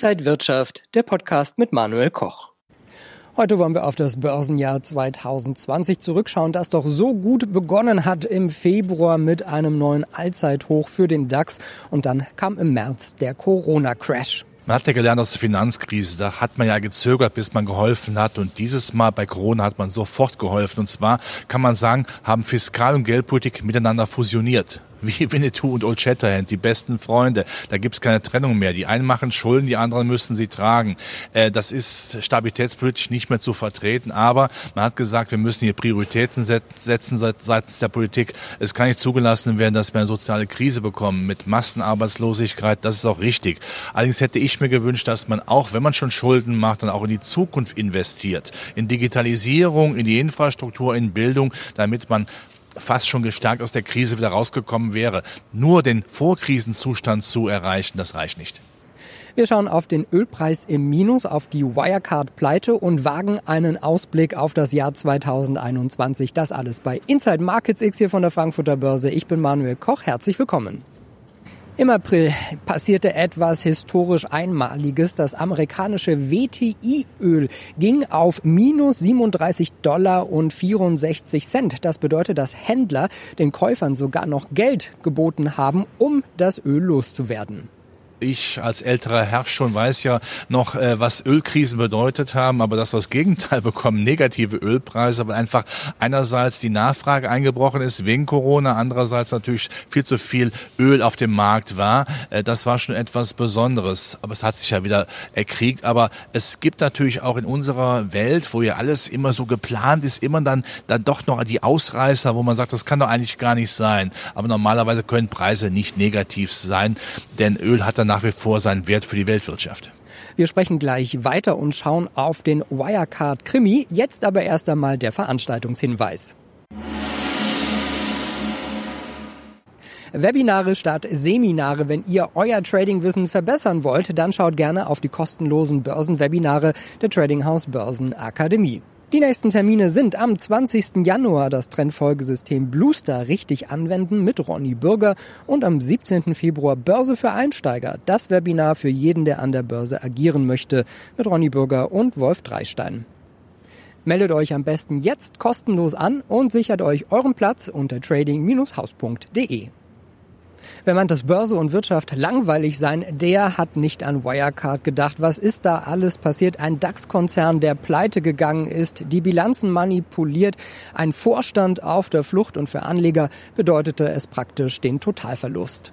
Inside Wirtschaft, der Podcast mit Manuel Koch. Heute wollen wir auf das Börsenjahr 2020 zurückschauen, das doch so gut begonnen hat im Februar mit einem neuen Allzeithoch für den DAX und dann kam im März der Corona-Crash. Man hat ja gelernt aus der Finanzkrise, da hat man ja gezögert, bis man geholfen hat. Und dieses Mal bei Corona hat man sofort geholfen. Und zwar kann man sagen, haben Fiskal- und Geldpolitik miteinander fusioniert wie Winnetou und Old Shatterhand, die besten Freunde. Da gibt's keine Trennung mehr. Die einen machen Schulden, die anderen müssen sie tragen. Äh, das ist stabilitätspolitisch nicht mehr zu vertreten. Aber man hat gesagt, wir müssen hier Prioritäten setzen seitens der Politik. Es kann nicht zugelassen werden, dass wir eine soziale Krise bekommen mit Massenarbeitslosigkeit. Das ist auch richtig. Allerdings hätte ich mir gewünscht, dass man auch, wenn man schon Schulden macht, dann auch in die Zukunft investiert. In Digitalisierung, in die Infrastruktur, in Bildung, damit man fast schon gestärkt aus der Krise wieder rausgekommen wäre. Nur den Vorkrisenzustand zu erreichen, das reicht nicht. Wir schauen auf den Ölpreis im Minus, auf die Wirecard-Pleite und wagen einen Ausblick auf das Jahr 2021. Das alles bei Inside Markets X hier von der Frankfurter Börse. Ich bin Manuel Koch. Herzlich willkommen. Im April passierte etwas historisch Einmaliges. Das amerikanische WTI-Öl ging auf minus 37 Dollar und 64 Cent. Das bedeutet, dass Händler den Käufern sogar noch Geld geboten haben, um das Öl loszuwerden ich als älterer Herr schon weiß ja noch, äh, was Ölkrisen bedeutet haben, aber das, was Gegenteil bekommen, negative Ölpreise, weil einfach einerseits die Nachfrage eingebrochen ist wegen Corona, andererseits natürlich viel zu viel Öl auf dem Markt war. Äh, das war schon etwas Besonderes, aber es hat sich ja wieder erkriegt. Aber es gibt natürlich auch in unserer Welt, wo ja alles immer so geplant ist, immer dann, dann doch noch die Ausreißer, wo man sagt, das kann doch eigentlich gar nicht sein. Aber normalerweise können Preise nicht negativ sein, denn Öl hat dann nach wie vor seinen Wert für die Weltwirtschaft. Wir sprechen gleich weiter und schauen auf den Wirecard Krimi. Jetzt aber erst einmal der Veranstaltungshinweis. Webinare statt Seminare. Wenn ihr euer Tradingwissen verbessern wollt, dann schaut gerne auf die kostenlosen Börsenwebinare der Trading House Börsenakademie. Die nächsten Termine sind am 20. Januar das Trendfolgesystem Bluestar richtig anwenden mit Ronny Bürger und am 17. Februar Börse für Einsteiger, das Webinar für jeden, der an der Börse agieren möchte, mit Ronny Bürger und Wolf Dreistein. Meldet euch am besten jetzt kostenlos an und sichert euch euren Platz unter trading-haus.de. Wer meint, dass Börse und Wirtschaft langweilig seien, der hat nicht an Wirecard gedacht. Was ist da alles passiert? Ein DAX-Konzern, der pleite gegangen ist, die Bilanzen manipuliert, ein Vorstand auf der Flucht und für Anleger bedeutete es praktisch den Totalverlust.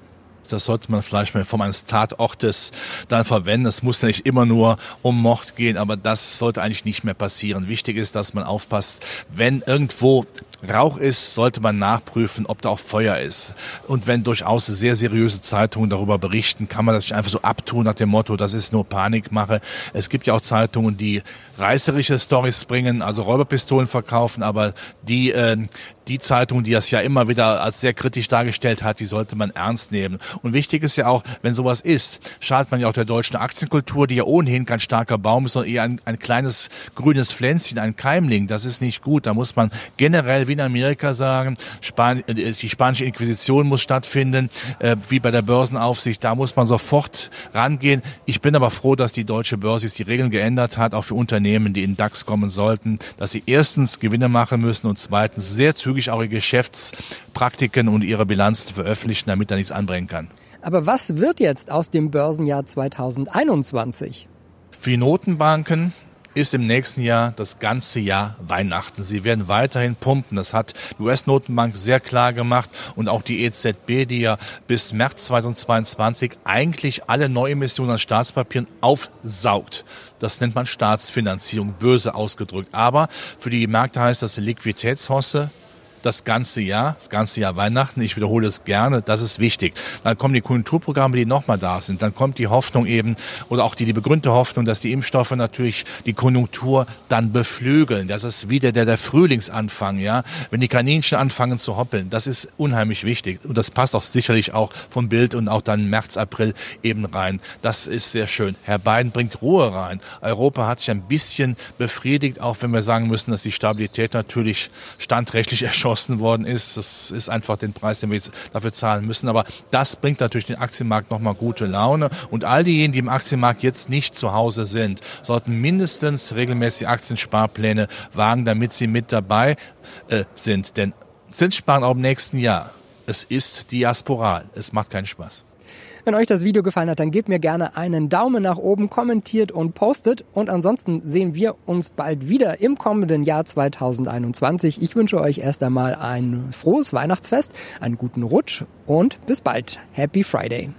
Das sollte man vielleicht mal von eines Tatortes dann verwenden. Es muss nicht immer nur um Mord gehen, aber das sollte eigentlich nicht mehr passieren. Wichtig ist, dass man aufpasst, wenn irgendwo Rauch ist, sollte man nachprüfen, ob da auch Feuer ist. Und wenn durchaus sehr seriöse Zeitungen darüber berichten, kann man das nicht einfach so abtun nach dem Motto, das ist nur Panikmache. Es gibt ja auch Zeitungen, die reißerische Stories bringen, also Räuberpistolen verkaufen, aber die, äh, die Zeitung, die das ja immer wieder als sehr kritisch dargestellt hat, die sollte man ernst nehmen. Und wichtig ist ja auch, wenn sowas ist, schadet man ja auch der deutschen Aktienkultur, die ja ohnehin kein starker Baum ist, sondern eher ein, ein kleines grünes Pflänzchen, ein Keimling. Das ist nicht gut. Da muss man generell wie in Amerika sagen, Span äh, die spanische Inquisition muss stattfinden, äh, wie bei der Börsenaufsicht. Da muss man sofort rangehen. Ich bin aber froh, dass die deutsche Börse die Regeln geändert hat, auch für Unternehmen, die in DAX kommen sollten, dass sie erstens Gewinne machen müssen und zweitens sehr zügig auch ihre Geschäftspraktiken und ihre Bilanzen veröffentlichen, damit da nichts anbringen kann. Aber was wird jetzt aus dem Börsenjahr 2021? Für die Notenbanken ist im nächsten Jahr das ganze Jahr Weihnachten. Sie werden weiterhin pumpen. Das hat die US-Notenbank sehr klar gemacht und auch die EZB, die ja bis März 2022 eigentlich alle Neuemissionen an Staatspapieren aufsaugt. Das nennt man Staatsfinanzierung, böse ausgedrückt. Aber für die Märkte heißt das Liquiditätshosse, das ganze Jahr, das ganze Jahr Weihnachten. Ich wiederhole es gerne, das ist wichtig. Dann kommen die Konjunkturprogramme, die nochmal da sind. Dann kommt die Hoffnung eben oder auch die, die begründete Hoffnung, dass die Impfstoffe natürlich die Konjunktur dann beflügeln. Das ist wieder der, der Frühlingsanfang, ja. Wenn die Kaninchen anfangen zu hoppeln, das ist unheimlich wichtig. Und das passt auch sicherlich auch vom Bild und auch dann März, April eben rein. Das ist sehr schön. Herr Biden bringt Ruhe rein. Europa hat sich ein bisschen befriedigt, auch wenn wir sagen müssen, dass die Stabilität natürlich standrechtlich erschossen beschlossen worden ist. Das ist einfach den Preis, den wir jetzt dafür zahlen müssen. Aber das bringt natürlich den Aktienmarkt nochmal gute Laune. Und all diejenigen, die im Aktienmarkt jetzt nicht zu Hause sind, sollten mindestens regelmäßig Aktiensparpläne wagen, damit sie mit dabei äh, sind. Denn Zinssparen auch im nächsten Jahr, es ist diasporal. Es macht keinen Spaß. Wenn euch das Video gefallen hat, dann gebt mir gerne einen Daumen nach oben, kommentiert und postet. Und ansonsten sehen wir uns bald wieder im kommenden Jahr 2021. Ich wünsche euch erst einmal ein frohes Weihnachtsfest, einen guten Rutsch und bis bald. Happy Friday.